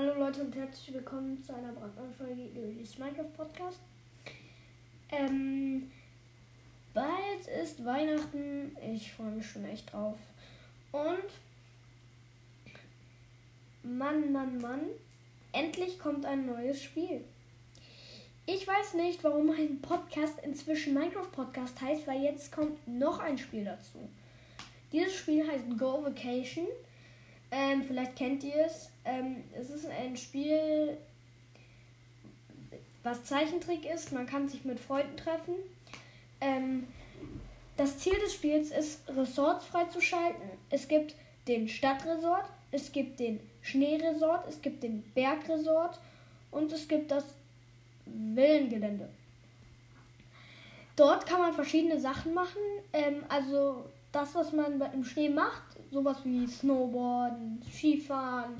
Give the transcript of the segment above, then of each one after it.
Hallo Leute und herzlich willkommen zu einer brandneuen Folge des Minecraft Podcast. Ähm, bald ist Weihnachten. Ich freue mich schon echt drauf. Und Mann, Mann, Mann, endlich kommt ein neues Spiel. Ich weiß nicht, warum mein Podcast inzwischen Minecraft Podcast heißt, weil jetzt kommt noch ein Spiel dazu. Dieses Spiel heißt Go Vacation. Ähm, vielleicht kennt ihr es. Ähm, es ist ein Spiel, was Zeichentrick ist. Man kann sich mit Freunden treffen. Ähm, das Ziel des Spiels ist, Resorts freizuschalten. Es gibt den Stadtresort, es gibt den Schneeresort, es gibt den Bergresort und es gibt das Villengelände. Dort kann man verschiedene Sachen machen. Ähm, also das, was man im Schnee macht, sowas wie Snowboarden, Skifahren,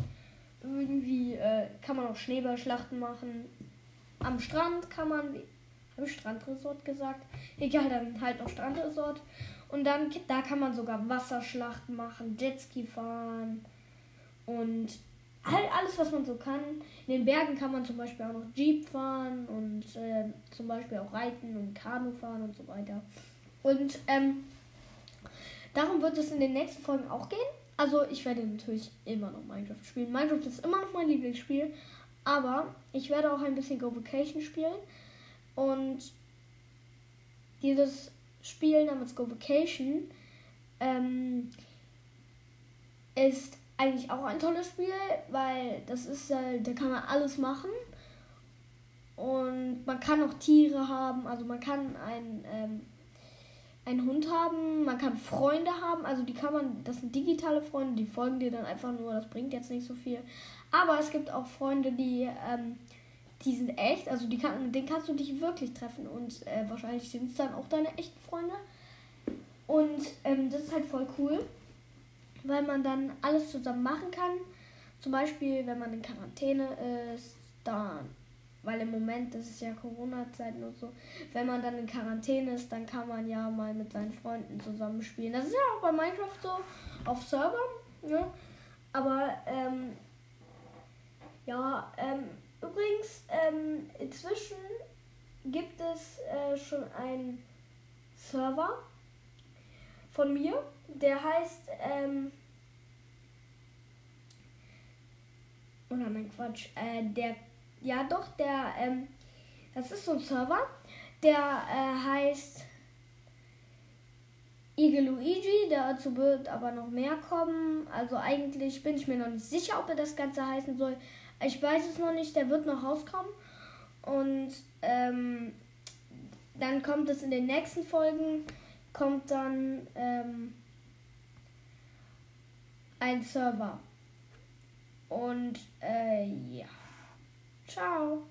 irgendwie äh, kann man auch Schneeballschlachten machen. Am Strand kann man, habe ich Strandresort gesagt? Egal, dann halt noch Strandresort. Und dann, da kann man sogar Wasserschlachten machen, Jetski fahren und halt alles, was man so kann. In den Bergen kann man zum Beispiel auch noch Jeep fahren und äh, zum Beispiel auch reiten und Kanu fahren und so weiter. Und ähm, Darum wird es in den nächsten Folgen auch gehen. Also ich werde natürlich immer noch Minecraft spielen. Minecraft ist immer noch mein Lieblingsspiel. Aber ich werde auch ein bisschen Go Vacation spielen. Und dieses Spiel namens Go Vacation ähm, ist eigentlich auch ein tolles Spiel, weil das ist, äh, da kann man alles machen. Und man kann auch Tiere haben, also man kann ein ähm, einen Hund haben, man kann Freunde haben, also die kann man, das sind digitale Freunde, die folgen dir dann einfach nur, das bringt jetzt nicht so viel. Aber es gibt auch Freunde, die, ähm, die sind echt, also die kann, den kannst du dich wirklich treffen und äh, wahrscheinlich sind es dann auch deine echten Freunde. Und ähm, das ist halt voll cool, weil man dann alles zusammen machen kann. Zum Beispiel, wenn man in Quarantäne ist, weil im Moment, das ist ja Corona-Zeiten und so, wenn man dann in Quarantäne ist, dann kann man ja mal mit seinen Freunden zusammenspielen. Das ist ja auch bei Minecraft so auf Servern, ne? Aber, ähm, ja, ähm, übrigens, ähm, inzwischen gibt es äh, schon einen Server von mir, der heißt, ähm, oder oh nein, Quatsch, äh, der ja, doch, der, ähm, das ist so ein Server, der äh, heißt Eagle Luigi, dazu wird aber noch mehr kommen. Also eigentlich bin ich mir noch nicht sicher, ob er das Ganze heißen soll. Ich weiß es noch nicht, der wird noch rauskommen. Und ähm, dann kommt es in den nächsten Folgen, kommt dann ähm, ein Server. Und äh, ja. Ciao.